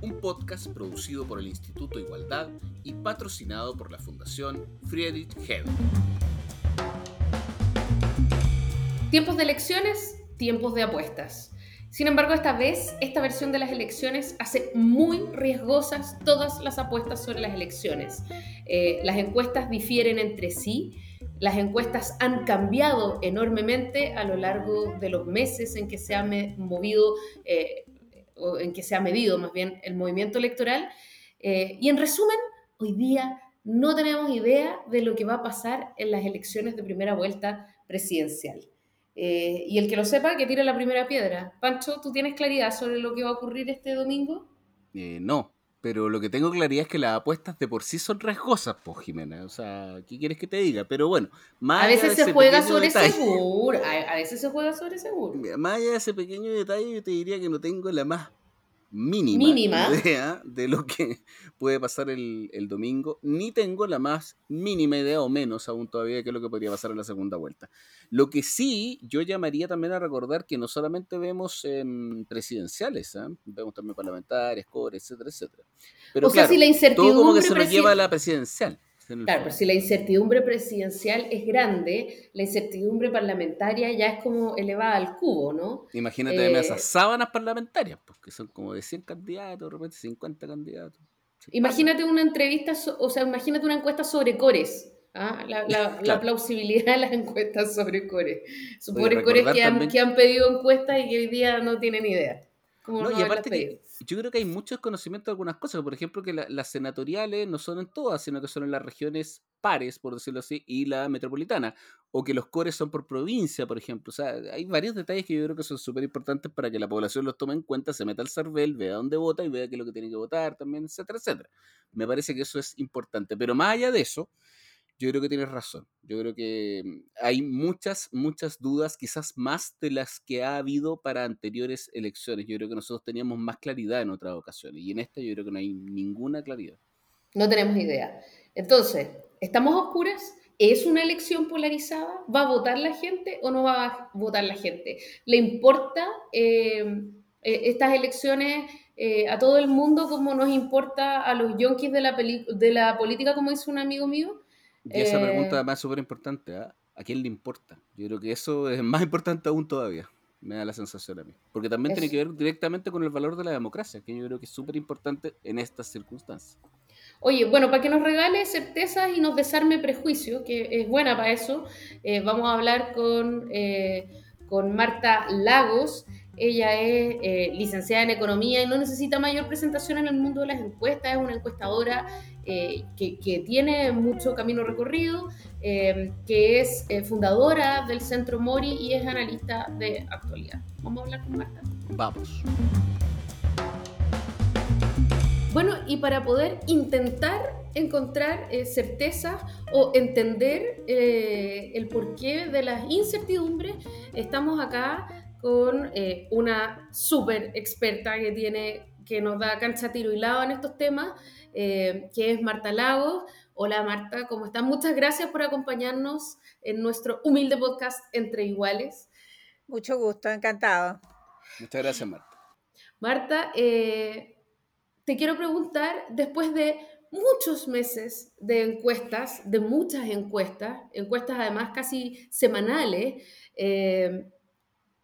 Un podcast producido por el Instituto Igualdad y patrocinado por la Fundación Friedrich Hebel. Tiempos de elecciones, tiempos de apuestas. Sin embargo, esta vez, esta versión de las elecciones hace muy riesgosas todas las apuestas sobre las elecciones. Eh, las encuestas difieren entre sí, las encuestas han cambiado enormemente a lo largo de los meses en que se ha movido, eh, o en que se ha medido más bien el movimiento electoral. Eh, y en resumen, hoy día no tenemos idea de lo que va a pasar en las elecciones de primera vuelta presidencial. Eh, y el que lo sepa, que tire la primera piedra. Pancho, ¿tú tienes claridad sobre lo que va a ocurrir este domingo? Eh, no, pero lo que tengo claridad es que las apuestas de por sí son riesgosas, pues, Jimena. O sea, ¿qué quieres que te diga? Pero bueno, más a veces se juega sobre seguro. A, a, veces se juega sobre seguro. Más allá de ese pequeño detalle, yo te diría que no tengo la más mínima, idea de lo que puede pasar el, domingo, ni tengo la más mínima idea o menos aún todavía de qué es lo que podría pasar en la segunda vuelta. Lo que sí, yo llamaría también a recordar que no solamente vemos presidenciales, ¿eh? vemos también parlamentarias, cores, etcétera, etcétera. Pero si la incertidumbre todo como que se lo lleva a la presidencial. Claro, pero si la incertidumbre presidencial es grande, la incertidumbre parlamentaria ya es como elevada al cubo, ¿no? Imagínate eh, esas sábanas parlamentarias, porque pues, son como de 100 candidatos, de repente 50 candidatos. Imagínate una entrevista, o sea, imagínate una encuesta sobre cores. ¿ah? La, plausibilidad de las encuestas sobre cores. Sobre cores que han, que han pedido encuestas y que hoy día no tienen idea. No, y aparte que yo creo que hay muchos conocimientos de algunas cosas. Por ejemplo, que las senatoriales no son en todas, sino que son en las regiones pares, por decirlo así, y la metropolitana. O que los cores son por provincia, por ejemplo. O sea, hay varios detalles que yo creo que son súper importantes para que la población los tome en cuenta, se meta al CERVEL, vea dónde vota y vea qué es lo que tiene que votar también, etcétera, etcétera. Me parece que eso es importante. Pero más allá de eso, yo creo que tienes razón. Yo creo que mm, hay muchas, muchas dudas, quizás más de las que ha habido para anteriores elecciones. Yo creo que nosotros teníamos más claridad en otras ocasiones y en esta yo creo que no hay ninguna claridad. No tenemos idea. Entonces, ¿estamos oscuras? ¿Es una elección polarizada? ¿Va a votar la gente o no va a votar la gente? ¿Le importa eh, eh, estas elecciones eh, a todo el mundo como nos importa a los yonkis de la, de la política, como dice un amigo mío? Y esa pregunta eh, además es súper importante, ¿ah? ¿a quién le importa? Yo creo que eso es más importante aún todavía, me da la sensación a mí. Porque también tiene que ver directamente con el valor de la democracia, que yo creo que es súper importante en estas circunstancias. Oye, bueno, para que nos regale certezas y nos desarme prejuicios, que es buena para eso, eh, vamos a hablar con, eh, con Marta Lagos. Ella es licenciada en economía y no necesita mayor presentación en el mundo de las encuestas, es una encuestadora eh, que, tiene mucho camino recorrido, eh, que es eh, fundadora del Centro Mori y es analista de actualidad. Vamos a hablar con Marta. Vamos. Bueno, y para poder intentar encontrar certezas o entender el porqué de las incertidumbres, estamos acá con una súper experta que tiene que nos da cancha tiro y lado en estos temas, eh, que es Marta Lagos. Hola Marta, ¿cómo estás? Muchas gracias por acompañarnos en nuestro humilde podcast Entre Iguales. Mucho gusto, encantado. Muchas gracias Marta. Marta, eh, te quiero preguntar, después de muchos meses de encuestas, de muchas encuestas, encuestas además casi semanales, eh,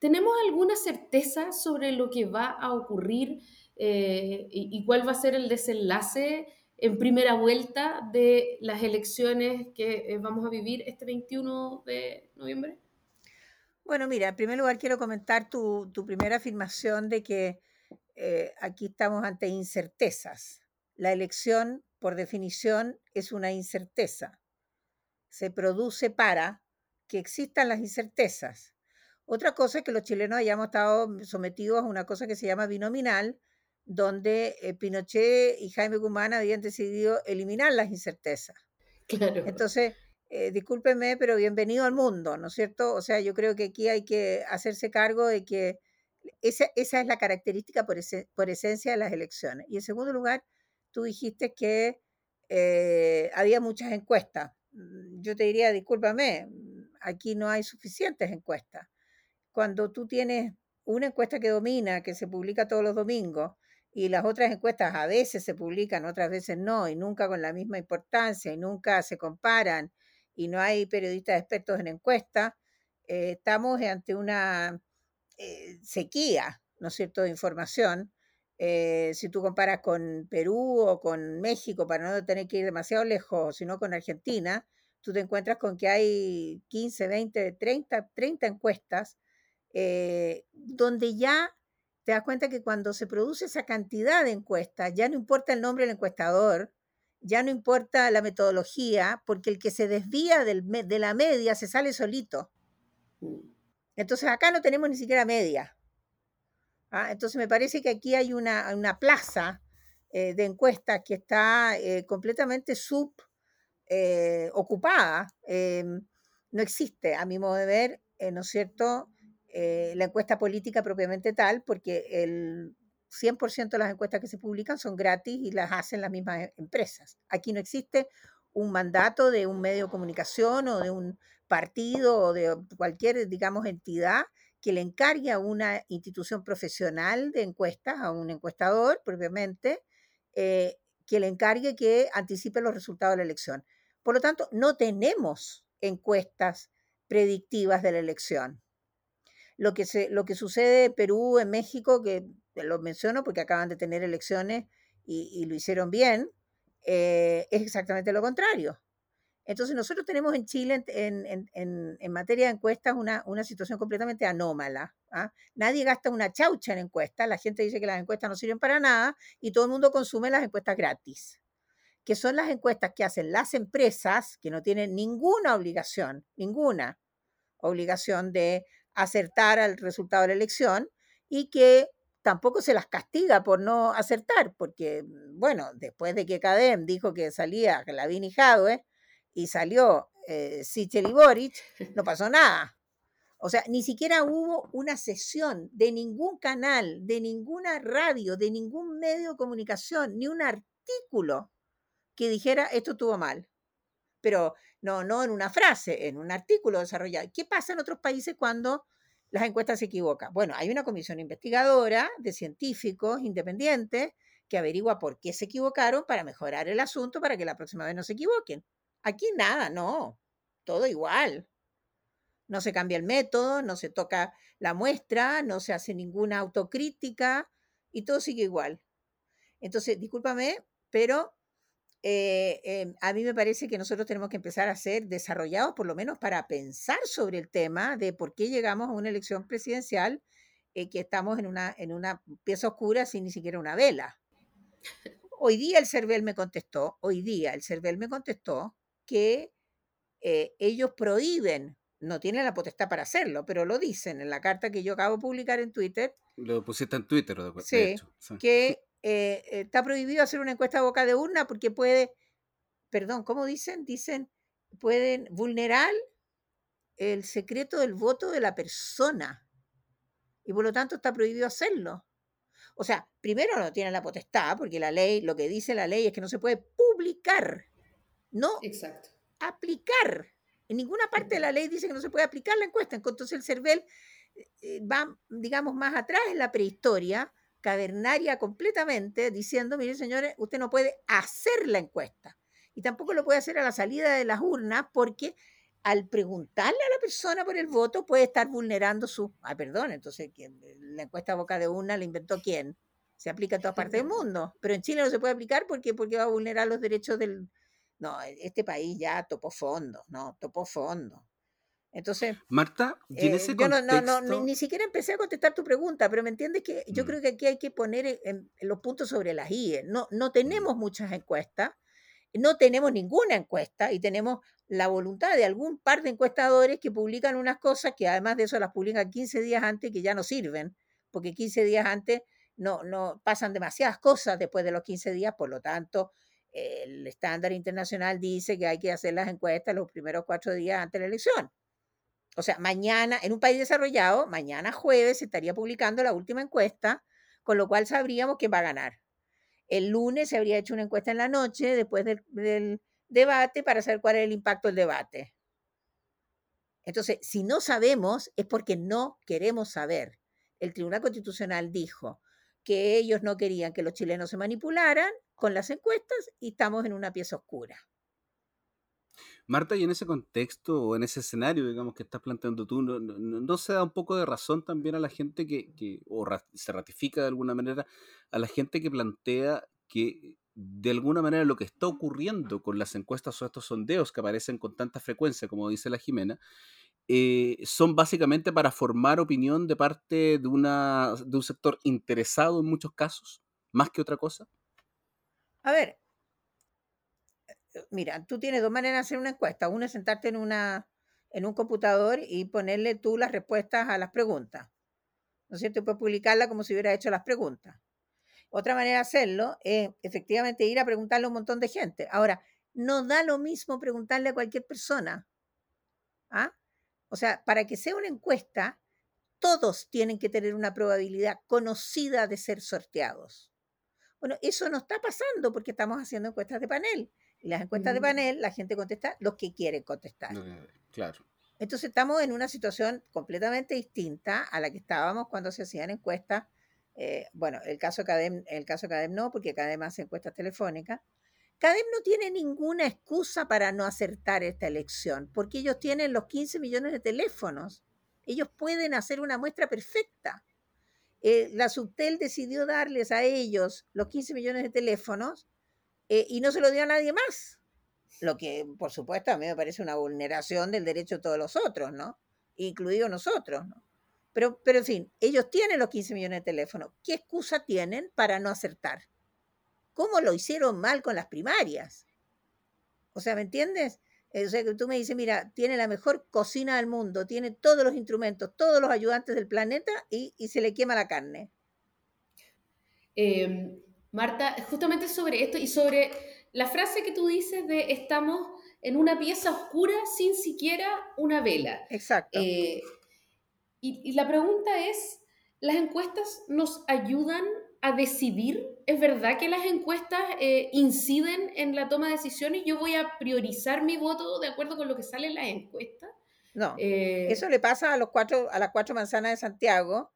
¿tenemos alguna certeza sobre lo que va a ocurrir eh, y, cuál va a ser el desenlace en primera vuelta de las elecciones que eh, vamos a vivir este 21 de noviembre? Bueno, mira, en primer lugar quiero comentar tu, primera afirmación de que eh, aquí estamos ante incertezas. La elección, por definición, es una incerteza. Se produce para que existan las incertezas. Otra cosa es que los chilenos hayamos estado sometidos a una cosa que se llama binominal, donde eh, Pinochet y Jaime Guzmán habían decidido eliminar las incertezas. Claro. Entonces, eh, discúlpeme, pero bienvenido al mundo, ¿no es cierto? O sea, yo creo que aquí hay que hacerse cargo de que esa, esa es la característica por, por esencia de las elecciones. Y en segundo lugar, tú dijiste que eh, había muchas encuestas. Mm, yo te diría, discúlpame, mm, aquí no hay suficientes encuestas. Cuando tú tienes una encuesta que domina, que se publica todos los domingos, y las otras encuestas a veces se publican, otras veces no, y nunca con la misma importancia, y nunca se comparan, y no hay periodistas expertos en encuestas, eh, estamos ante una eh, sequía, ¿no es cierto?, de información. Eh, si tú comparas con Perú o con México, para no tener que ir demasiado lejos, sino con Argentina, tú te encuentras con que hay 15, 20, 30, 30 encuestas eh, donde ya te das cuenta que cuando se produce esa cantidad de encuestas, ya no importa el nombre del encuestador, ya no importa la metodología, porque el que se desvía del, de la media se sale solito. Mm. Entonces acá no tenemos ni siquiera media. ¿ah? Entonces me parece que aquí hay una, una plaza eh, de encuestas que está eh, completamente subocupada. No existe, a mi modo de ver, ¿no es cierto?, eh, la encuesta política propiamente tal, porque el 100% de las encuestas que se publican son gratis y las hacen las mismas e, empresas. Aquí no existe un mandato de un medio de comunicación o de un partido o de cualquier, digamos, entidad que le encargue a una institución profesional de encuestas, a un encuestador propiamente, eh, que le encargue que anticipe los resultados de la elección. Por lo tanto, no tenemos encuestas predictivas de la elección lo que, se, lo que sucede en Perú, en México, que lo menciono porque acaban de tener elecciones y, lo hicieron bien, eh, es exactamente lo contrario. Entonces nosotros tenemos en Chile en, materia de encuestas una, una situación completamente anómala. ¿ah? Nadie gasta una chaucha en encuestas, la gente dice que las encuestas no sirven para nada y todo el mundo consume las encuestas gratis, que son las encuestas que hacen las empresas que no tienen ninguna obligación, ninguna obligación de acertar al resultado de la elección y que tampoco se las castiga por no acertar, porque, mm, bueno, después de que Cadem dijo que salía Lavín y Jadwe y salió eh, Sichel y Boric, no pasó nada. O sea, ni siquiera hubo una sesión de ningún canal, de ninguna radio, de ningún medio de comunicación, ni un artículo que dijera esto estuvo mal pero no, no en una frase, en un artículo desarrollado. ¿Qué pasa en otros países cuando las encuestas se equivocan? Bueno, hay una comisión investigadora de científicos independientes que averigua por qué se equivocaron para mejorar el asunto para que la próxima vez no se equivoquen. Aquí nada, no, todo igual. No se cambia el método, no se toca la muestra, no se hace ninguna autocrítica y todo sigue igual. Entonces, discúlpame, pero eh, em, a mí me parece que nosotros tenemos que empezar a ser desarrollados, por lo menos para pensar sobre el tema de por qué llegamos a una elección presidencial eh, que estamos en una, en una pieza oscura sin ni siquiera una vela. Hoy día el CERVEL me contestó, hoy día el CERVEL me contestó que eh, ellos prohíben, no tienen la potestad para hacerlo, pero lo dicen en la carta que yo acabo de publicar en Twitter. Lo pusiste en Twitter, de, sí, que eh, está prohibido hacer una encuesta a boca de urna porque puede, perdón, ¿cómo dicen? Dicen, pueden vulnerar el secreto del voto de la persona y por lo tanto está prohibido hacerlo. O sea, primero no tienen la potestad, porque la ley, lo que dice la ley es que no se puede publicar, no Exacto. aplicar. En ninguna parte de la ley dice que no se puede aplicar la encuesta. Entonces el CERVEL eh, va, digamos, más atrás en la prehistoria cavernaria completamente, diciendo, mire señores, usted no puede hacer la encuesta. Y tampoco lo puede hacer a la salida de las urnas porque al preguntarle a la persona por el voto puede estar vulnerando su... Ah, perdón, entonces la encuesta a boca de urna la inventó quién? Se aplica en todas partes del mundo, pero en Chile no se puede aplicar porque, porque va a vulnerar los derechos del... No, este país ya topó fondo, no, topó fondo. Entonces, Marta, ¿y en eh, ese yo no, no, ni, siquiera empecé a contestar tu pregunta, pero me entiendes que yo mm. creo que aquí hay que poner en, los puntos sobre las IE. No, no tenemos muchas encuestas, no tenemos ninguna encuesta y tenemos la voluntad de algún par de encuestadores que publican unas cosas que además de eso las publican 15 días antes que ya no sirven, porque 15 días antes no, no pasan demasiadas cosas después de los 15 días, por lo tanto, el estándar internacional dice que hay que hacer las encuestas los primeros cuatro días antes de la elección. O sea, mañana, en un país desarrollado, mañana jueves se estaría publicando la última encuesta, con lo cual sabríamos quién va a ganar. El lunes se habría hecho una encuesta en la noche, después del, debate, para saber cuál es el impacto del debate. Entonces, si no sabemos, es porque no queremos saber. El Tribunal Constitucional dijo que ellos no querían que los chilenos se manipularan con las encuestas y estamos en una pieza oscura. Marta, y en ese contexto o en ese escenario, digamos, que estás planteando tú, ¿no, se da un poco de razón también a la gente que, que o ra- se ratifica de alguna manera a la gente que plantea que de alguna manera lo que está ocurriendo con las encuestas o estos sondeos que aparecen con tanta frecuencia, como dice la Jimena, eh, son básicamente para formar opinión de parte de, una, de un sector interesado en muchos casos, más que otra cosa? A ver, mira, tú tienes dos maneras de hacer una encuesta. Una es sentarte en, una, en un computador y ponerle tú las respuestas a las preguntas. ¿No es cierto? Y puedes publicarla como si hubiera hecho las preguntas. Otra manera de hacerlo es efectivamente ir a preguntarle a un montón de gente. Ahora, no da lo mismo preguntarle a cualquier persona. ¿ah? O sea, para que sea una encuesta, todos tienen que tener una probabilidad conocida de ser sorteados. Bueno, eso no está pasando porque estamos haciendo encuestas de panel. Y las encuestas de panel, la gente contesta los que quieren contestar. Eh, claro. Entonces estamos en una situación completamente distinta a la que estábamos cuando se hacían encuestas. eh, bueno, el caso CADEM, el caso CADEM no, porque CADEM hace encuestas telefónicas. CADEM no tiene ninguna excusa para no acertar esta elección, porque ellos tienen los 15 millones de teléfonos. Ellos pueden hacer una muestra perfecta. Eh, la Subtel decidió darles a ellos los 15 millones de teléfonos eh, y no se lo dio a nadie más. Lo que, por supuesto, a mí me parece una vulneración del derecho de todos los otros, ¿no? Incluidos nosotros, ¿no? Pero, pero, en fin, ellos tienen los 15 millones de teléfonos. ¿Qué excusa tienen para no acertar? ¿Cómo lo hicieron mal con las primarias? O sea, ¿me entiendes? Eh, O sea, que tú me dices, mira, tiene la mejor cocina del mundo, tiene todos los instrumentos, todos los ayudantes del planeta y, y se le quema la carne. Eh, Marta, justamente sobre esto y sobre la frase que tú dices de estamos en una pieza oscura sin siquiera una vela. Exacto. Eh, y, y la pregunta es, ¿las encuestas nos ayudan a decidir? ¿Es verdad que las encuestas eh, inciden en la toma de decisiones? ¿Yo voy a priorizar mi voto de acuerdo con lo que sale en las encuestas? No, Eh, eso le pasa a los cuatro, a las cuatro manzanas de Santiago,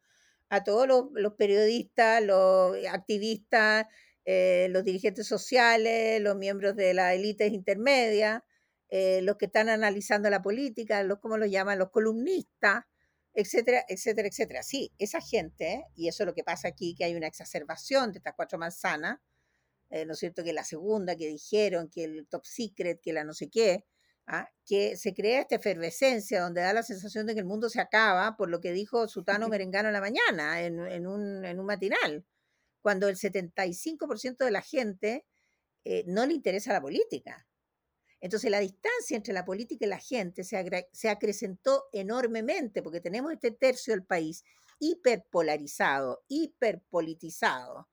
a todos los, los periodistas, los activistas, eh, los dirigentes sociales, los miembros de las élites intermedias, eh, los que están analizando la política, los, ¿cómo los llaman? Los columnistas, etcétera, etcétera, etcétera. Sí, esa gente, y eso es lo que pasa aquí, que hay una exacerbación de estas cuatro manzanas, eh, ¿no es cierto? Que la segunda que dijeron, que el top secret, que la no sé qué, ¿ah? que se crea esta efervescencia donde da la sensación de que el mundo se acaba por lo que dijo Sutano Merengano en la mañana, en, en un, en un matinal, cuando el 75% de la gente eh, no le interesa la política. Entonces la distancia entre la política y la gente se, se acrecentó enormemente porque tenemos este tercio del país hiperpolarizado, hiperpolitizado,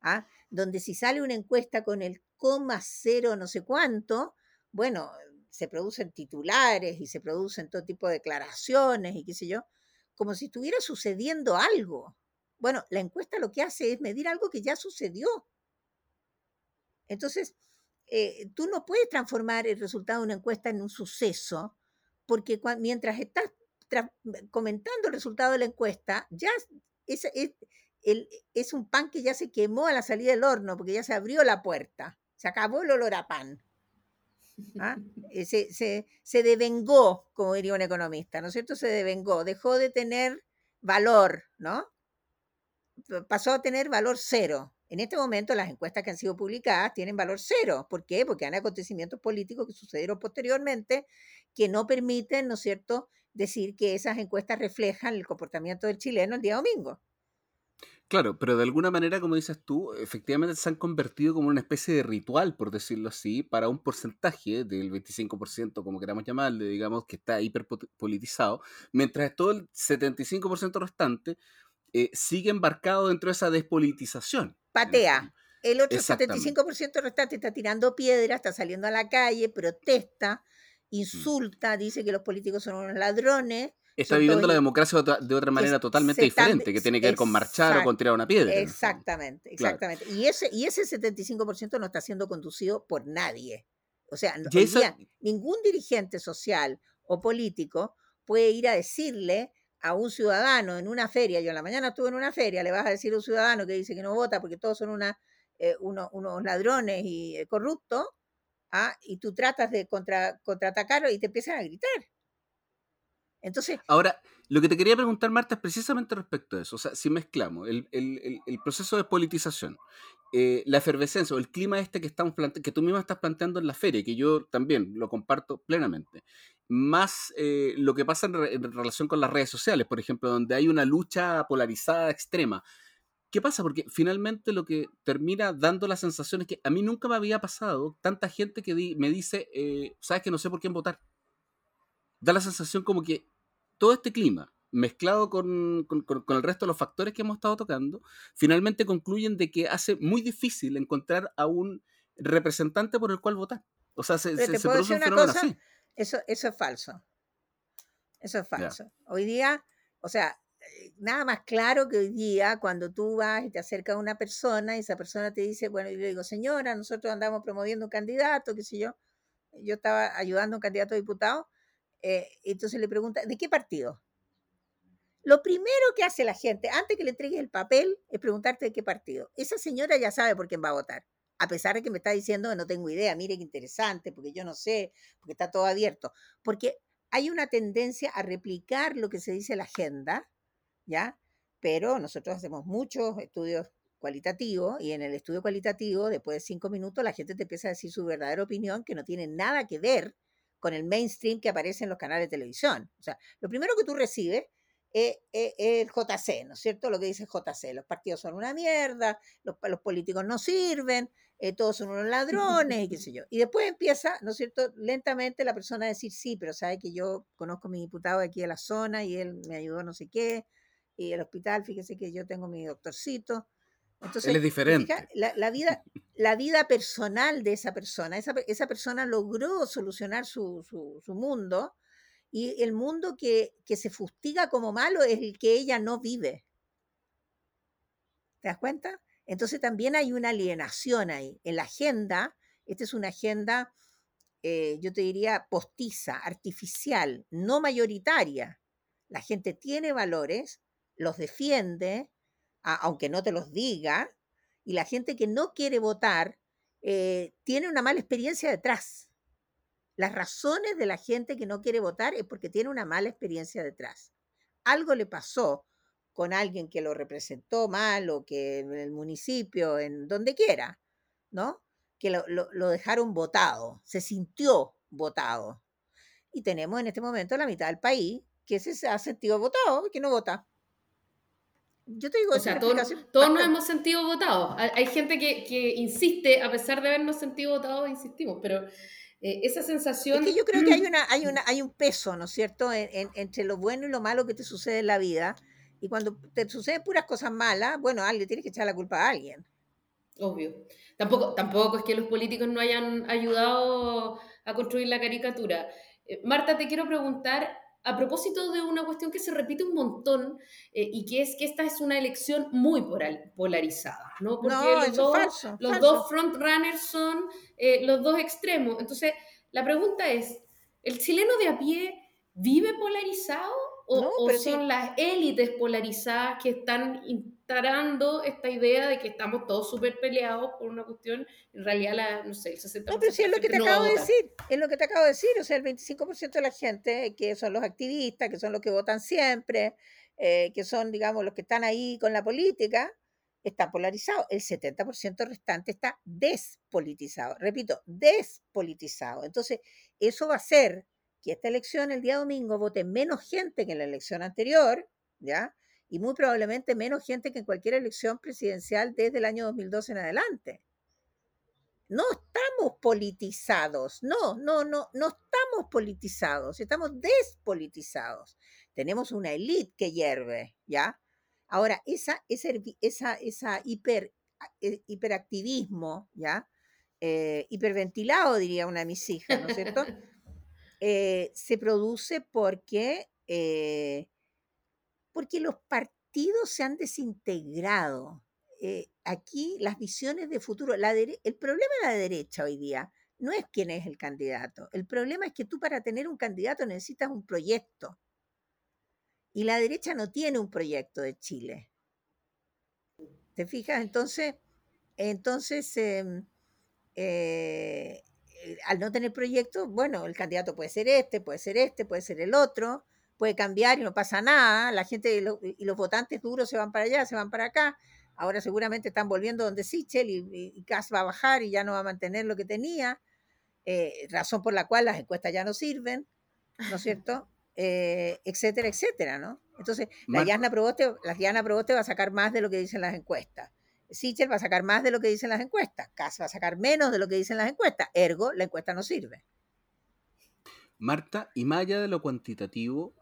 ¿ah? donde si sale una encuesta con el coma cero no sé cuánto, bueno, se producen titulares y se producen todo tipo de declaraciones y qué sé yo, como si estuviera sucediendo algo. Bueno, la encuesta lo que hace es medir algo que ya sucedió. Entonces, eh, tú no puedes transformar el resultado de una encuesta en un suceso, porque mientras estás comentando el resultado de la encuesta, ya es, es- es un pan que ya se quemó a la salida del horno, porque ya se abrió la puerta, se acabó el olor a pan. ¿Ah? Eh, Se, se, se devengó, como diría un economista, ¿no es cierto? Se devengó, dejó de tener valor, ¿no? Pasó a tener valor cero. En este momento las encuestas que han sido publicadas tienen valor cero. ¿Por qué? Porque hay acontecimientos políticos que sucedieron posteriormente que no permiten, ¿no es cierto?, decir que esas encuestas reflejan el comportamiento del chileno el día domingo. Claro, pero de alguna manera, como dices tú, efectivamente se han convertido como una especie de ritual, por decirlo así, para un porcentaje del 25%, como queramos llamarle, digamos, que está hiperpolitizado, mientras todo el 75% restante eh, sigue embarcado dentro de esa despolitización. Patea. El otro 75% restante está tirando piedra, está saliendo a la calle, protesta, mm. insulta, dice que los políticos son unos ladrones. Está viviendo la democracia de otra manera totalmente diferente, que tiene que ver con marchar o con tirar una piedra. Exactamente, exactamente. Y, ese, y ese 75% no está siendo conducido por nadie. O sea, ningún dirigente social o político puede ir a decirle a un ciudadano en una feria, yo en la mañana estuve en una feria, le vas a decir a un ciudadano que dice que no vota porque todos son una, eh, unos, ladrones y eh, corruptos, ¿ah? y tú tratas de contra, contraatacarlo y te empiezan a gritar. Entonces. Ahora, lo que te quería preguntar, Marta, es precisamente respecto a eso. O sea, si mezclamos el, proceso de politización, eh, la efervescencia o el clima este que, estamos que tú misma estás planteando en la feria, que yo también lo comparto plenamente, más eh, lo que pasa en, relación con las redes sociales, por ejemplo, donde hay una lucha polarizada extrema. ¿Qué pasa? Porque finalmente lo que termina dando la sensación es que a mí nunca me había pasado tanta gente que me dice, eh, sabes que no sé por quién votar. Da la sensación como que todo este clima, mezclado con, el resto de los factores que hemos estado tocando, finalmente concluyen de que hace muy difícil encontrar a un representante por el cual votar. O sea, se, produce un fenómeno así. Eso, eso es falso. Eso es falso. Hoy día, o sea, eh, nada más claro que hoy día cuando tú vas y te acercas a una persona y esa persona te dice, bueno, yo le digo, señora, nosotros andamos promoviendo un candidato, qué sé yo, yo estaba ayudando a un candidato a diputado, eh, entonces le pregunta, ¿de qué partido? Lo primero que hace la gente, antes que le entregues el papel, es preguntarte de qué partido. Esa señora ya sabe por quién va a votar a pesar de que me está diciendo que no tengo idea, mire qué interesante, porque yo no sé, porque está todo abierto, porque hay una tendencia a replicar lo que se dice en la agenda, ¿ya? Pero nosotros hacemos muchos estudios cualitativos y en el estudio cualitativo, después de cinco minutos, la gente te empieza a decir su verdadera opinión que no tiene nada que ver con el mainstream que aparece en los canales de televisión. O sea, lo primero que tú recibes es, el JC, ¿no es cierto? Lo que dice JC, los partidos son una mierda, los, los políticos no sirven, eh, todos son unos ladrones y qué sé yo. Y después empieza, ¿no es cierto?, lentamente la persona a decir, sí, pero sabe que yo conozco a mi diputado de aquí de la zona y él me ayudó no sé qué, y el hospital, fíjese que yo tengo mi doctorcito. Entonces, él es diferente. la, vida, la vida personal de esa persona, esa, esa persona logró solucionar su, su, su mundo y el mundo que, que se fustiga como malo es el que ella no vive. ¿Te das cuenta? Entonces también hay una alienación ahí. En la agenda, esta es una agenda, eh, yo te diría, postiza, artificial, no mayoritaria. La gente tiene valores, los defiende, aunque no te los diga, y la gente que no quiere votar eh, tiene una mala experiencia detrás. Las razones de la gente que no quiere votar es porque tiene una mala experiencia detrás. Algo le pasó con alguien que lo representó mal o que en el municipio, en donde quiera, ¿no? Que lo, dejaron votado, se sintió votado. Y tenemos en este momento la mitad del país que se ha sentido votado que no vota. Yo te digo, o sea, todos, todos nos hemos sentido votados. Hay gente que, que, insiste, a pesar de habernos sentido votados, insistimos, pero eh, esa sensación... Es que yo creo que hay, una, hay, una, hay un peso, ¿no es cierto?, entre lo bueno y lo malo que te sucede en la vida y cuando te suceden puras cosas malas, bueno, alguien tienes que echar la culpa a alguien. Obvio. Tampoco, tampoco es que los políticos no hayan ayudado a construir la caricatura. Eh, Marta, te quiero preguntar a propósito de una cuestión que se repite un montón eh, y que es que esta es una elección muy polarizada, ¿no? Porque los, dos, los dos frontrunners son eh, los dos extremos. Entonces, la pregunta es, ¿el chileno de a pie vive polarizado o, son las élites polarizadas que están instalando esta idea de que estamos todos súper peleados por una cuestión, en realidad, la, no sé, el 60%. No, pero sí es lo que te acabo de decir, es lo que te acabo de decir, o sea, el 25% de la gente que son los activistas, que son los que votan siempre, eh, que son, digamos, los que están ahí con la política, está polarizado. El 70% restante está despolitizado. Repito, despolitizado. Entonces, eso va a ser que esta elección el día domingo vote menos gente que en la elección anterior, ¿ya? Y muy probablemente menos gente que en cualquier elección presidencial desde el año 2012 en adelante. No estamos politizados, no, no, no, no estamos politizados, estamos despolitizados. Tenemos una élite que hierve, ¿ya? Ahora, esa, esa, esa, esa hiper eh, hiperactivismo, ¿ya? Eh, hiperventilado, diría una de mis hijas, ¿no es cierto? Eh, se produce porque, porque los partidos se han desintegrado. aquí las visiones de futuro, el problema de la derecha hoy día no es quién es el candidato. El problema es que tú para tener un candidato necesitas un proyecto. Y la derecha no tiene un proyecto de Chile. ¿Te fijas? Entonces, entonces em, eh, eh, al no tener proyecto, bueno, el candidato puede ser este, puede ser este, puede ser el otro, puede cambiar y no pasa nada. La gente y, los votantes duros se van para allá, se van para acá. Ahora seguramente están volviendo donde Sichel y, y, va a bajar y ya no va a mantener lo que tenía. Eh, razón por la cual las encuestas ya no sirven, ¿no es cierto? Eh, etcétera, etcétera, ¿no? Entonces, la Diana Proboste, la Proboste va a sacar más de lo que dicen las encuestas. Sichel va a sacar más de lo que dicen las encuestas. Cas va a sacar menos de lo que dicen las encuestas. Ergo, la encuesta no sirve. Marta, y más allá de lo cuantitativo,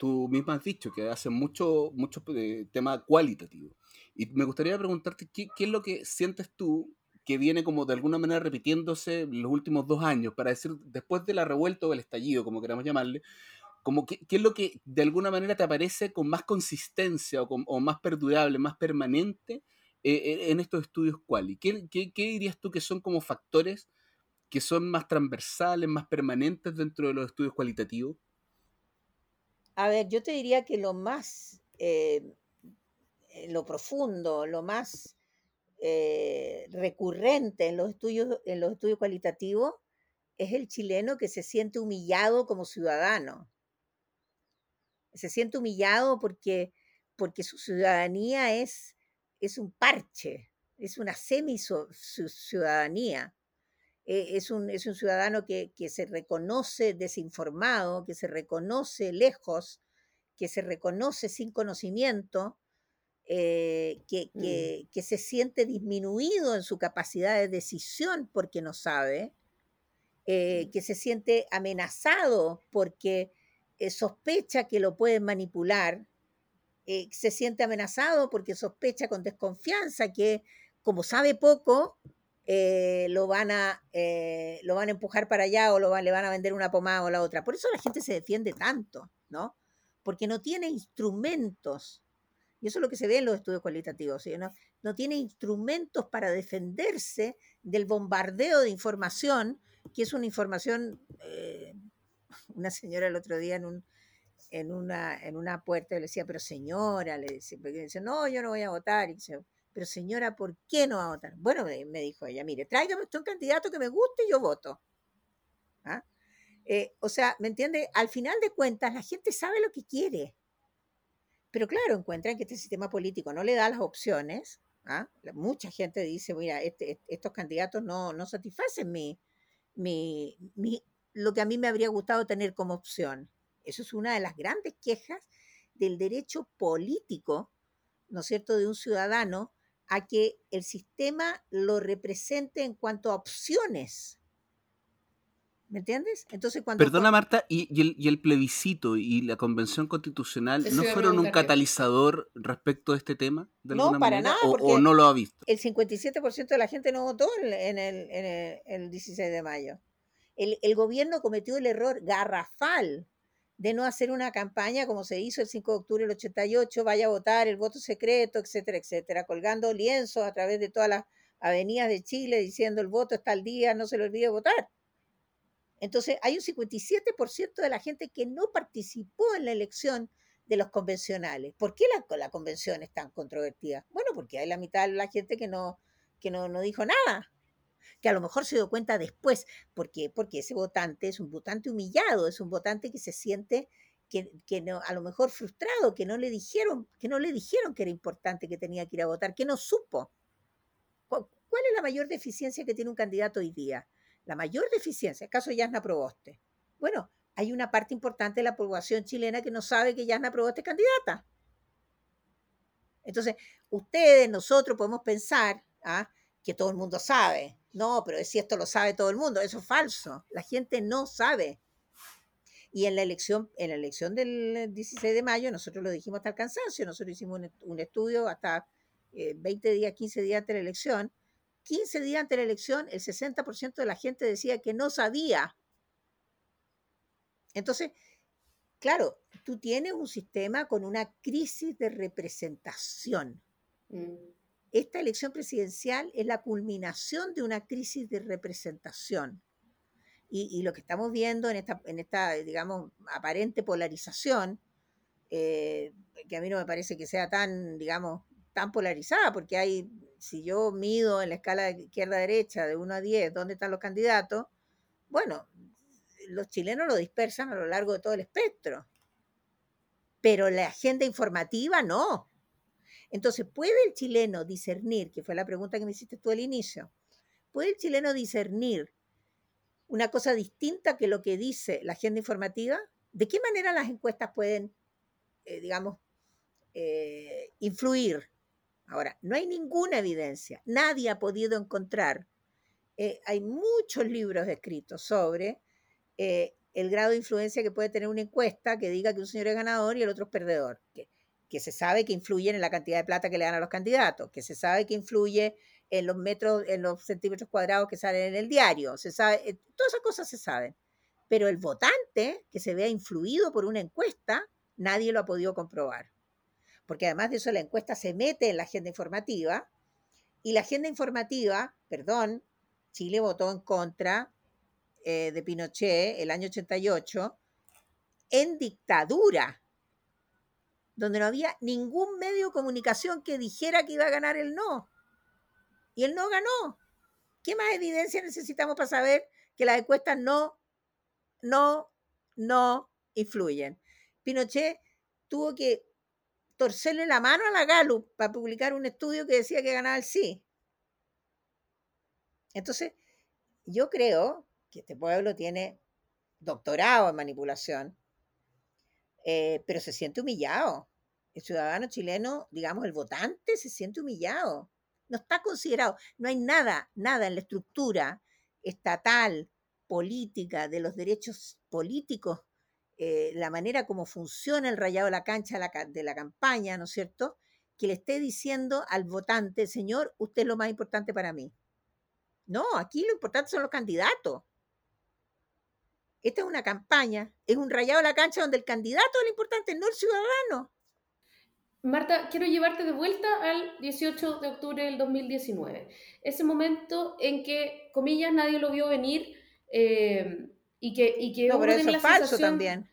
tú misma has dicho que hace mucho, mucho eh, tema cualitativo. Y me gustaría preguntarte qué, qué, es lo que sientes tú que viene como de alguna manera repitiéndose los últimos dos años, para decir, después de la revuelta o el estallido, como queramos llamarle, como qué, es lo que de alguna manera te aparece con más consistencia o, más perdurable, más permanente eh, eh, en estos estudios quali. ¿Qué, ¿Qué, qué, dirías tú que son como factores que son más transversales, más permanentes dentro de los estudios cualitativos? A ver, yo te diría que lo más, eh, lo profundo, lo más eh, recurrente en los, estudios, en los estudios cualitativos es el chileno que se siente humillado como ciudadano. Se siente humillado porque, porque su ciudadanía es, es un parche, es una semi-ciudadanía. E, es un, es un ciudadano que, que se reconoce desinformado, que se reconoce lejos, que se reconoce sin conocimiento, eh, mm. que, se siente disminuido en su capacidad de decisión porque no sabe, eh, mm. que se siente amenazado porque eh, sospecha que lo pueden manipular, se siente amenazado porque sospecha con desconfianza que como sabe poco, lo, van a, lo van a empujar para allá o lo le van a vender una pomada o la otra. Por eso la gente se defiende tanto, ¿no? Porque no tiene instrumentos y eso es lo que se ve en los estudios cualitativos. ¿no? no tiene instrumentos para defenderse del bombardeo de información, que es una información, eh, una señora el otro día en, un, en, una, en una puerta le decía, pero señora, le decía, dice, no, yo no voy a votar. Y dice, pero señora, ¿por qué no va a votar? Bueno, me, dijo ella, mire, tráigame usted un candidato que me guste y yo voto. ¿Ah? Eh, o sea, ¿me entiende? Al final de cuentas, la gente sabe lo que quiere. Pero claro, encuentran que este sistema político no le da las opciones. ¿ah? Mucha gente dice, mira, este, estos candidatos no, no satisfacen mi, mi, mi, lo que a mí me habría gustado tener como opción. Eso es una de las grandes quejas del derecho político, ¿no es cierto?, de un ciudadano a que el sistema lo represente en cuanto a opciones. ¿Me entiendes? Entonces, cuando. Perdona, Marta, ¿y, el, plebiscito y la convención constitucional no fueron un catalizador respecto a este tema? no, para nada. O, no lo ha visto? El 57% de la gente no votó en el, en el, 16 de mayo. El, el, gobierno cometió el error garrafal de no hacer una campaña como se hizo el 5 de octubre del 88, vaya a votar, el voto secreto, etcétera, etcétera, colgando lienzos a través de todas las avenidas de Chile diciendo el voto está al día, no se le olvide votar entonces, hay un 57% de la gente que no participó en la elección de los convencionales. ¿Por qué la, la convención es tan controvertida? Bueno, porque hay la mitad de la gente que no, que no, no dijo nada, que a lo mejor se dio cuenta después. ¿Por qué? Porque ese votante es un votante humillado, es un votante que se siente que, que no, a lo mejor frustrado, que no le dijeron, que no le dijeron que era importante que tenía que ir a votar, que no supo. ¿Cuál es la mayor deficiencia que tiene un candidato hoy día? la mayor deficiencia, el caso de Yasna Proboste. Bueno, hay una parte importante de la población chilena que no sabe que Yasna Proboste es candidata. Entonces, ustedes, nosotros podemos pensar ¿ah? Que todo el mundo sabe. No, pero si esto lo sabe todo el mundo, eso es falso. La gente no sabe. Y en la elección, en la elección del 16 de mayo, nosotros lo dijimos hasta el cansancio, nosotros hicimos un, estudio hasta 20 días, 15 días antes de la elección, 15 días antes de la elección, el 60% de la gente decía que no sabía. Entonces, claro, tú tienes un sistema con una crisis de representación. Mm. Esta elección presidencial es la culminación de una crisis de representación. Y, lo que estamos viendo en esta, en esta digamos, aparente polarización, eh, que a mí no me parece que sea tan, digamos, tan polarizada, porque hay, si yo mido en la escala de izquierda-derecha de 1 a 10 dónde están los candidatos, bueno, los chilenos lo dispersan a lo largo de todo el espectro, pero la agenda informativa no. Entonces, ¿puede el chileno discernir, que fue la pregunta que me hiciste tú al inicio, ¿puede el chileno discernir una cosa distinta que lo que dice la agenda informativa? ¿De qué manera las encuestas pueden, eh, digamos, eh, influir? Ahora, no hay ninguna evidencia, nadie ha podido encontrar. Eh, hay muchos libros escritos sobre el grado de influencia que puede tener una encuesta que diga que un señor es ganador y el otro es perdedor. Que, que se sabe que influyen en la cantidad de plata que le dan a los candidatos, que se sabe que influye en los metros, en los centímetros cuadrados que salen en el diario, se sabe, eh, todas esas cosas se saben. Pero el votante que se vea influido por una encuesta, nadie lo ha podido comprobar. Porque además de eso, la encuesta se mete en la agenda informativa y la agenda informativa, perdón, Chile votó en contra eh, de Pinochet el año 88 en dictadura, donde no había ningún medio de comunicación que dijera que iba a ganar el no y él no ganó. ¿Qué más evidencia necesitamos para saber que las encuestas no, no, no influyen? Pinochet tuvo que torcerle la mano a la Gallup para publicar un estudio que decía que ganaba el sí. Entonces, yo creo que este pueblo tiene doctorado en manipulación, eh, pero se siente humillado. El ciudadano chileno, digamos, el votante, se siente humillado no está considerado, no hay nada, nada en la estructura estatal, política, de los derechos políticos, eh, la manera como funciona el rayado de la cancha de la campaña, ¿no es cierto? Que le esté diciendo al votante, señor, usted es lo más importante para mí. No, aquí lo importante son los candidatos. Esta es una campaña, es un rayado de la cancha donde el candidato es lo importante, no el ciudadano. Marta, quiero llevarte de vuelta al 18 de octubre del 2019. Ese momento en que, comillas, nadie lo vio venir eh, y que, y que no, pero eso es falso también.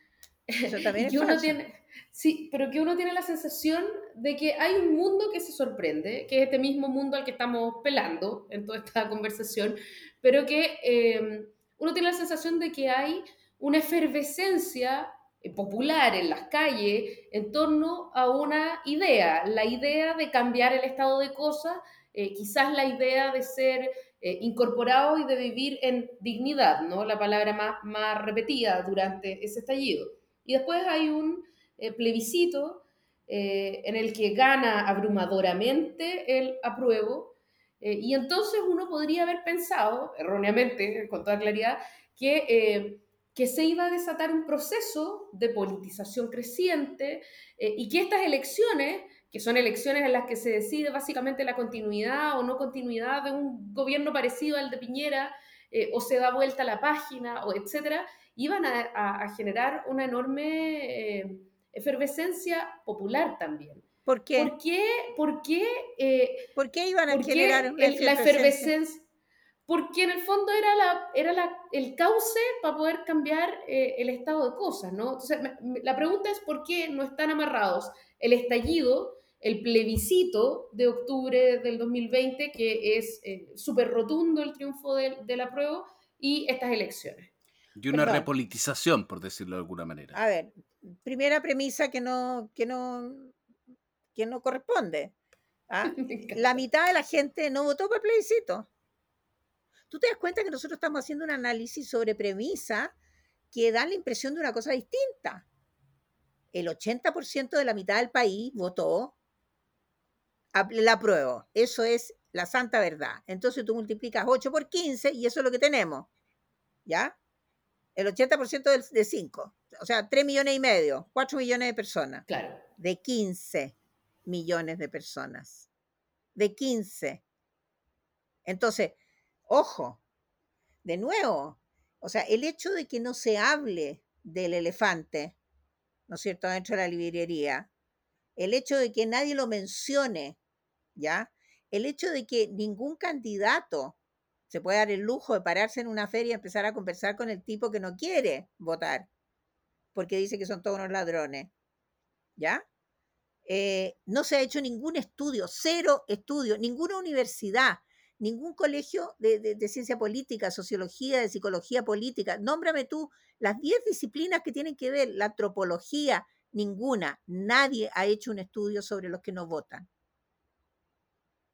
Eso también es falso. Tiene, sí, pero que uno tiene la sensación de que hay un mundo que se sorprende, que es este mismo mundo al que estamos pelando en toda esta conversación, pero que eh, uno tiene la sensación de que hay una efervescencia popular en las calles en torno a una idea, la idea de cambiar el estado de cosas, eh, quizás la idea de ser eh, incorporado y de vivir en dignidad, ¿no? La palabra más, más repetida durante ese estallido. Y después hay un plebiscito en el que gana abrumadoramente el apruebo, y entonces uno podría haber pensado, erróneamente, con toda claridad, que que se iba a desatar un proceso de politización creciente eh, y que estas elecciones, que son elecciones en las que se decide básicamente la continuidad o no continuidad de un gobierno parecido al de Piñera, eh, o se da vuelta a la página, o etcétera, iban a, generar una enorme eh, efervescencia popular también. ¿Por qué? ¿Por qué, por qué, ¿Por qué iban a generar la efervescencia? Porque en el fondo era, la, era la, el cauce para poder cambiar eh, el estado de cosas, ¿no? Entonces, la pregunta es por qué no están amarrados el estallido, el plebiscito de octubre del 2020, que es eh, súper rotundo el triunfo de, de, la prueba, y estas elecciones. Y una repolitización, por decirlo de alguna manera. A ver, primera premisa que no, que no, que no corresponde. ¿ah? La mitad de la gente no votó por el plebiscito tú te das cuenta que nosotros estamos haciendo un análisis sobre premisa que dan la impresión de una cosa distinta. El 80% de la mitad del país votó la apruebo. Eso es la santa verdad. Entonces tú multiplicas 8 por 15 y eso es lo que tenemos. ¿Ya? El 80% de 5. O sea, 3 millones y medio, 4 millones de personas. Claro. De 15 millones de personas. de 15. Entonces, ojo, de nuevo, o sea, el hecho de que no se hable del elefante, ¿no es cierto?, dentro de la librería, el hecho de que nadie lo mencione, ¿ya? El hecho de que ningún candidato se pueda dar el lujo de pararse en una feria y empezar a conversar con el tipo que no quiere votar, porque dice que son todos unos ladrones, ¿ya? Eh, no se ha hecho ningún estudio, cero estudio, ninguna universidad, ningún colegio de, ciencia política, sociología, de psicología política. Nómbrame tú las 10 disciplinas que tienen que ver, la antropología, ninguna. Nadie ha hecho un estudio sobre los que no votan.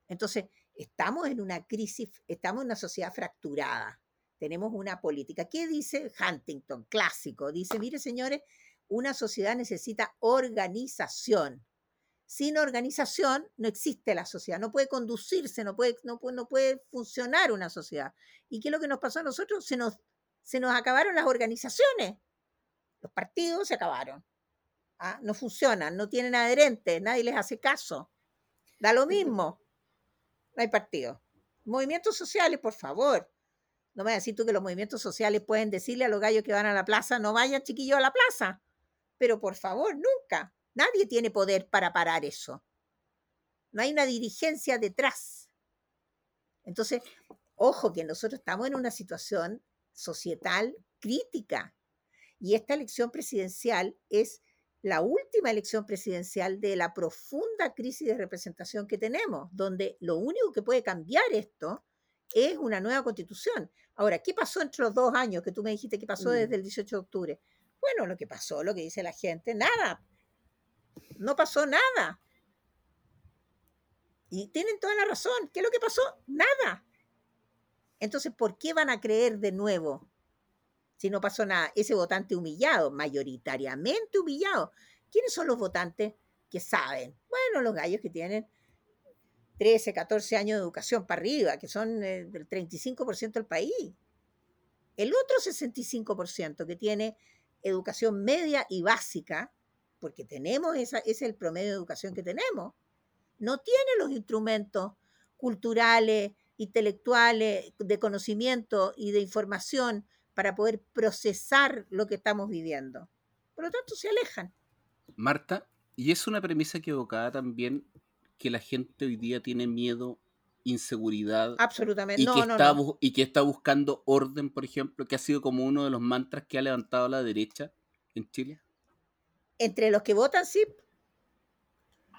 Entonces, estamos en una crisis, estamos en una sociedad fracturada. Tenemos una política. ¿Qué dice Huntington? Clásico. Dice, mire señores, una sociedad necesita organización sin organización no existe la sociedad, no puede conducirse, no puede, no, no puede funcionar una sociedad. ¿Y qué es lo que nos pasó a nosotros? Se nos, se nos acabaron las organizaciones. Los partidos se acabaron. ¿ah? No funcionan, no tienen adherentes, nadie les hace caso. Da lo mismo. No hay partido. Movimientos sociales, por favor. No me vas a decir tú que los movimientos sociales pueden decirle a los gallos que van a la plaza, no vayan chiquillos a la plaza. Pero por favor, nunca. Nadie tiene poder para parar eso. No hay una dirigencia detrás. Entonces, ojo que nosotros estamos en una situación societal crítica. Y esta elección presidencial es la última elección presidencial de la profunda crisis de representación que tenemos, donde lo único que puede cambiar esto es una nueva constitución. Ahora, ¿qué pasó entre los dos años que tú me dijiste que pasó desde mm. el 18 de octubre? Bueno, lo que pasó, lo que dice la gente, nada, no pasó nada. Y tienen toda la razón. ¿Qué es lo que pasó? Nada. Entonces, ¿por qué van a creer de nuevo si no pasó nada? Ese votante humillado, mayoritariamente humillado. ¿Quiénes son los votantes que saben? Bueno, los gallos que tienen 13, 14 años de educación para arriba, que son eh, del 35% del país. El otro 65% que tiene educación media y básica, porque tenemos esa, ese es el promedio de educación que tenemos, no tiene los instrumentos culturales, intelectuales, de conocimiento y de información para poder procesar lo que estamos viviendo. Por lo tanto, se alejan. Marta, y es una premisa equivocada también que la gente hoy día tiene miedo, inseguridad. Absolutamente. Y, no, que no, está, y que está buscando orden, por ejemplo, que ha sido como uno de los mantras que ha levantado la derecha en Chile entre los que votan sí.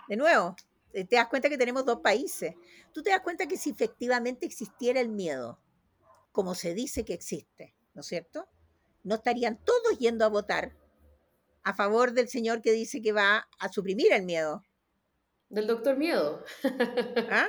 De nuevo, te das cuenta que tenemos dos países. Tú te das cuenta que si efectivamente existiera el miedo, como se dice que existe, ¿no es cierto? No estarían todos yendo a votar a favor del señor que dice que va a suprimir el miedo. Del doctor Miedo. ¿Ah?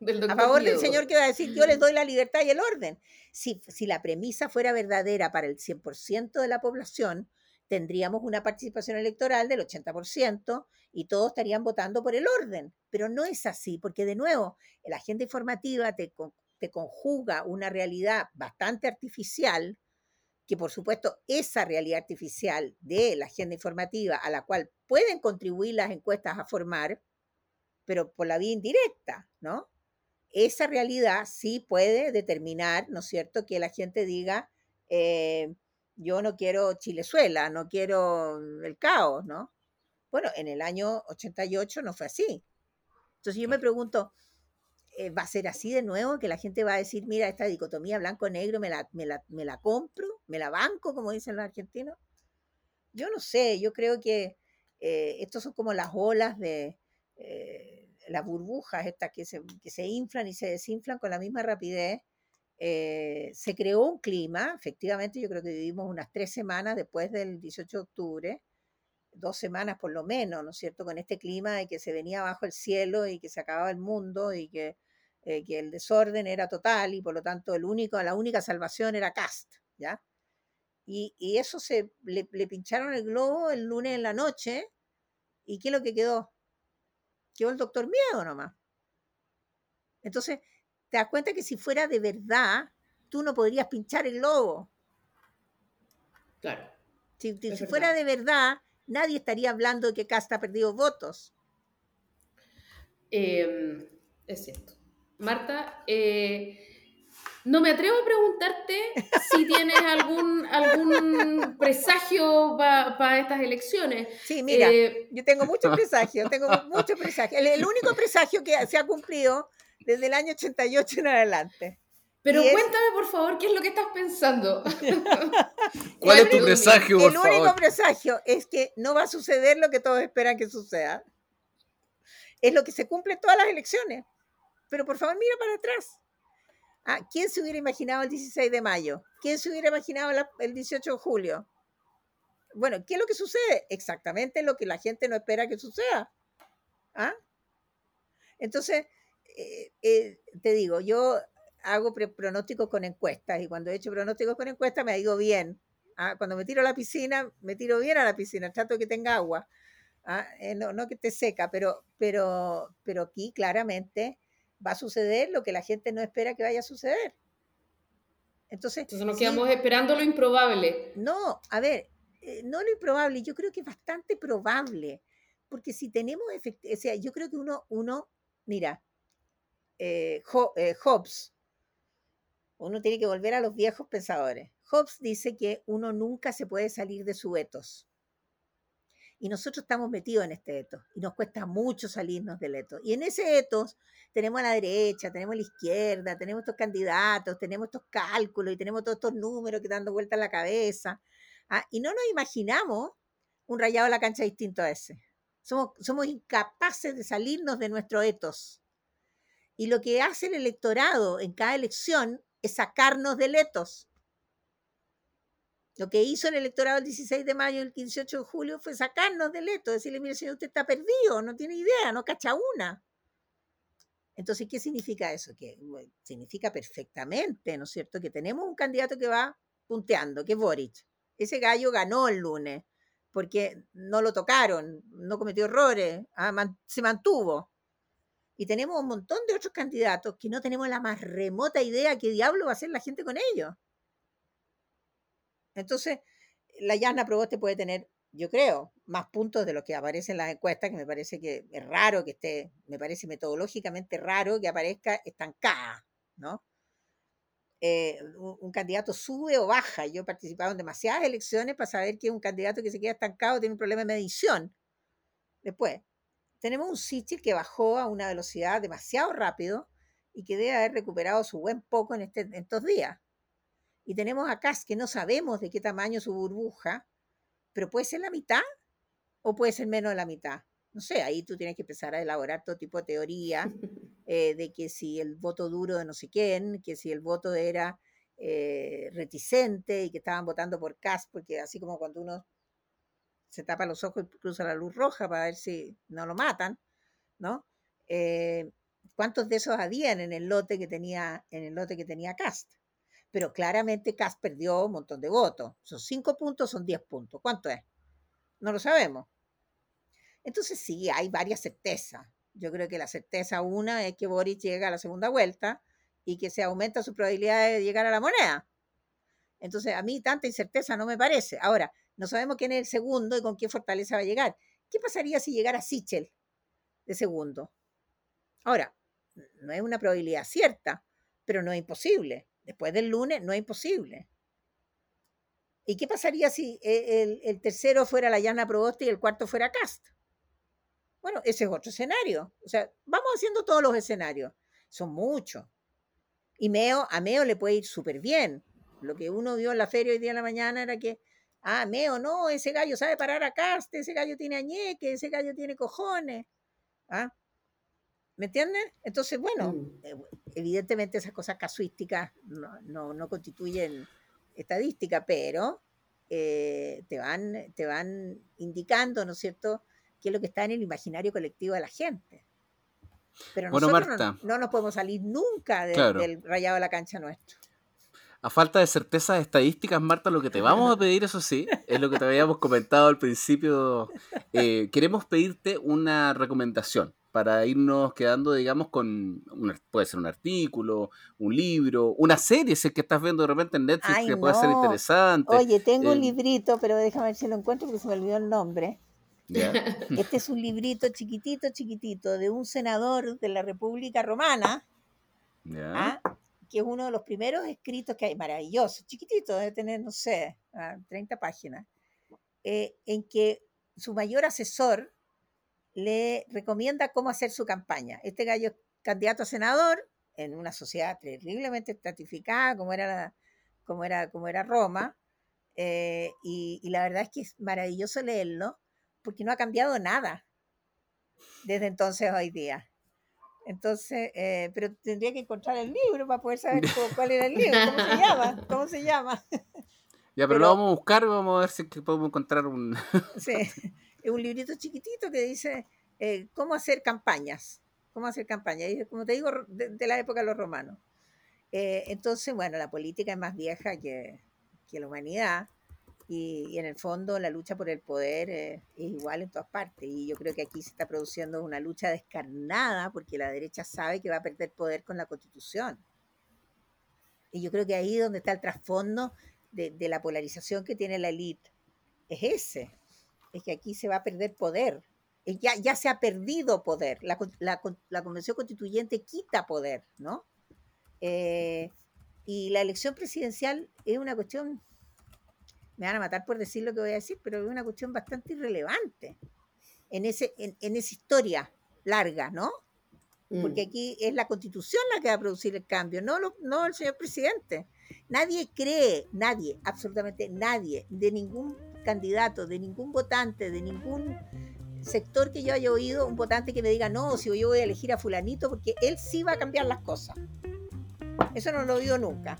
a favor del señor que va a decir yo les doy la libertad y el orden. Si, si la premisa fuera verdadera para el 100% de la población, tendríamos una participación electoral del 80% y todos estarían votando por el orden. Pero no es así, porque de nuevo, la agenda informativa te, te conjuga una realidad bastante artificial, que por supuesto esa realidad artificial de la agenda informativa a la cual pueden contribuir las encuestas a formar, pero por la vía indirecta, ¿no? Esa realidad sí puede determinar, ¿no es cierto?, que la gente diga, eh, yo no quiero Chilezuela, no quiero el caos, ¿no? Bueno, en el año 88 no fue así. Entonces yo me pregunto, eh, ¿va a ser así de nuevo? Que la gente va a decir, mira, esta dicotomía blanco-negro me la, me, la, compro, me la banco, como dicen los argentinos. Yo no sé, yo creo que eh, estos son como las olas de eh, las burbujas estas que se, que se inflan y se desinflan con la misma rapidez eh, se creó un clima, efectivamente yo creo que vivimos unas tres semanas después del 18 de octubre, dos semanas por lo menos, ¿no es cierto?, con este clima de que se venía bajo el cielo y que se acababa el mundo y que, eh, que el desorden era total y por lo tanto el único, la única salvación era Cast, ¿ya? Y, y eso se le, pincharon el globo el lunes en la noche y ¿qué es lo que quedó? Quedó el doctor Miedo nomás. Entonces, te das cuenta que si fuera de verdad, tú no podrías pinchar el globo. Claro. Si, fuera de verdad, nadie estaría hablando de que Casta ha perdido votos. Em, es cierto. Marta, eh, no me atrevo a preguntarte si tienes algún, algún presagio para estas elecciones. Sí, mira, eh, yo tengo muchos presagios, tengo muchos presagios. El, único presagio que se ha cumplido desde el año 88 en adelante. Pero cuéntame, por favor, qué es lo que estás pensando. ¿Cuál es tu presagio, por El único presagio es que no va a suceder lo que todos esperan que suceda. Es lo que se cumple en todas las elecciones. Pero por favor, mira para atrás. Ah, ¿Quién se hubiera imaginado el 16 de mayo? ¿Quién se hubiera imaginado el 18 de julio? Bueno, ¿qué es lo que sucede? Exactamente lo que la gente no espera que suceda. ¿Ah? Entonces, eh, eh, te digo, yo hago pronósticos con encuestas y cuando he hecho pronósticos con encuestas me ha ido bien. ¿ah? Cuando me tiro a la piscina, me tiro bien a la piscina, trato de que tenga agua. ¿ah? Eh, no, no, que esté seca, pero, pero, pero aquí claramente va a suceder lo que la gente no espera que vaya a suceder. Entonces, Entonces nos quedamos esperando lo improbable. No, a ver, eh, no lo improbable, yo creo que es bastante probable, porque si tenemos, o sea, yo creo que uno, uno mira, eh, eh, Hobbes, uno tiene que volver a los viejos pensadores. Hobbes dice que uno nunca se puede salir de su etos. Y nosotros estamos metidos en este etos y nos cuesta mucho salirnos del etos. Y en ese etos tenemos a la derecha, tenemos a la izquierda, tenemos estos candidatos, tenemos estos cálculos y tenemos todos estos números que dando vuelta en la cabeza. ¿ah? Y no nos imaginamos un rayado de la cancha distinto a ese. Somos, somos incapaces de salirnos de nuestro etos. Y lo que hace el electorado en cada elección es sacarnos del etos. Lo que hizo el electorado el 16 de mayo y el 18 de julio fue sacarnos del eto, decirle, mire, señor, usted está perdido, no tiene idea, no cacha una. Entonces, ¿qué significa eso? Que significa perfectamente, ¿no es cierto?, que tenemos un candidato que va punteando, que es Boric. Ese gallo ganó el lunes, porque no lo tocaron, no cometió errores, ah, se mantuvo. Y tenemos un montón de otros candidatos que no tenemos la más remota idea qué diablo va a hacer la gente con ellos. Entonces, la Yasna Proboste puede tener, yo creo, más puntos de los que aparecen en las encuestas, que me parece que es raro que esté, me parece metodológicamente raro que aparezca estancada, ¿no? Eh, un, candidato sube o baja. Yo he participado en demasiadas elecciones para saber que un candidato que se queda estancado tiene un problema de medición. Después, tenemos un Sichel que bajó a una velocidad demasiado rápido y que debe haber recuperado su buen poco en, este, en estos días. Y tenemos a Cas que no sabemos de qué tamaño su burbuja, pero puede ser la mitad o puede ser menos de la mitad. No sé, ahí tú tienes que empezar a elaborar todo tipo de teoría eh, de que si el voto duro de no sé quién, que si el voto era eh, reticente y que estaban votando por Cas, porque así como cuando uno se tapa los ojos y cruza la luz roja para ver si no lo matan, ¿no? Eh, ¿Cuántos de esos habían en el lote que tenía, en el lote que tenía Cast? pero claramente Cas perdió un montón de votos. Son cinco puntos, son diez puntos. ¿Cuánto es? No lo sabemos. Entonces sí, hay varias certezas. Yo creo que la certeza una es que Boris llega a la segunda vuelta y que se aumenta su probabilidad de llegar a la moneda. Entonces, a mí tanta incerteza no me parece. Ahora, no sabemos quién es el segundo y con qué fortaleza va a llegar. ¿Qué pasaría si llegara Sichel de segundo? Ahora, no es una probabilidad cierta, pero no es imposible. Después del lunes no es imposible. ¿Y qué pasaría si e, el, tercero fuera la Llana Proboste y el cuarto fuera Cast? Bueno, ese es otro escenario. O sea, vamos haciendo todos los escenarios. Son muchos. Y Meo, a Meo le puede ir súper bien. Lo que uno vio en la feria hoy día en la mañana era que, ah, Meo, no, ese gallo sabe parar a Cast, ese gallo tiene añeque, ese gallo tiene cojones. ¿Ah? ¿Me entiendes? Entonces, bueno, mm. eh, evidentemente esas cosas casuísticas no, no, constituyen estadística, pero eh, te, van, te van indicando, ¿no es cierto?, qué es lo que está en el imaginario colectivo de la gente. Pero nosotros no, nos podemos salir nunca del rayado de la cancha nuestro. A falta de certezas estadísticas, Marta, lo que te vamos a pedir, eso sí, es lo que te habíamos comentado al principio. Eh, queremos pedirte una recomendación para irnos quedando, digamos, con, puede ser un artículo, un libro, una serie, si es que estás viendo de repente en Netflix que puede ser interesante. Oye, tengo un eh, librito, pero déjame ver si lo encuentro porque se me olvidó el nombre. Este es un librito chiquitito, chiquitito, de un senador de la República Romana, ¿ah? Que es uno de los primeros escritos que hay, maravilloso, chiquitito, debe tener, no sé, 30 ah, páginas, eh, en que su mayor asesor le recomienda cómo hacer su campaña. Este gallo es candidato a senador en una sociedad terriblemente estratificada como era, como era, como era Roma, eh, y, la verdad es que es maravilloso leerlo porque no ha cambiado nada desde entonces hoy día. Entonces, eh, pero tendría que encontrar el libro para poder saber cuál era el libro, cómo se llama, cómo se llama. Ya, pero, lo vamos a buscar, vamos a ver si podemos encontrar un... sí, es un librito chiquitito que dice eh, cómo hacer campañas, cómo hacer campañas, y como te digo, de, la época de los romanos. Eh, entonces, bueno, la política es más vieja que, que la humanidad, y, en el fondo la lucha por el poder eh, es igual en todas partes. Y yo creo que aquí se está produciendo una lucha descarnada porque la derecha sabe que va a perder poder con la constitución. Y yo creo que ahí donde está el trasfondo de, la polarización que tiene la élite. Es ese. Es que aquí se va a perder poder. Ya, ya se ha perdido poder. La, la, Convención Constituyente quita poder, ¿no? Eh, y la elección presidencial es una cuestión me van a matar por decir lo que voy a decir, pero es una cuestión bastante irrelevante en, ese, en, esa historia larga, ¿no? Porque mm. aquí es la constitución la que va a producir el cambio, no, no el señor presidente. Nadie cree, nadie, absolutamente nadie, de ningún candidato, de ningún votante, de ningún sector que yo haya oído, un votante que me diga, no, si yo voy a elegir a fulanito, porque él sí va a cambiar las cosas. Eso no lo he oído nunca.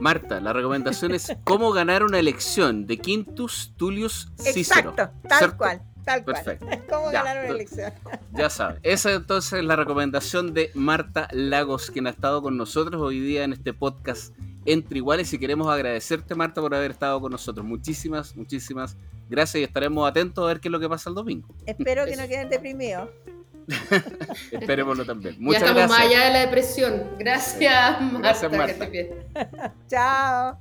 Marta, la recomendación es cómo ganar una elección de Quintus Tullius Cicero. Exacto, tal cual. Tal Perfecto. Cual. ¿Cómo ganar una elección? Ya sabe. Esa entonces es la recomendación de Marta Lagos, quien ha estado con nosotros hoy día en este podcast Entre Iguales. Y queremos agradecerte, Marta, por haber estado con nosotros. Muchísimas, muchísimas gracias y estaremos atentos a ver qué es lo que pasa el domingo. Espero que no queden deprimidos. Esperémoslo también. Muchas ya estamos más allá de la depresión. Gracias, Marta. Gracias, Chao.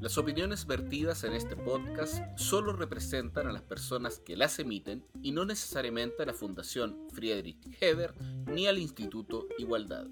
Las opiniones vertidas en este podcast solo representan a las personas que las emiten y no necesariamente a la Fundación Friedrich Heber ni al Instituto Igualdad.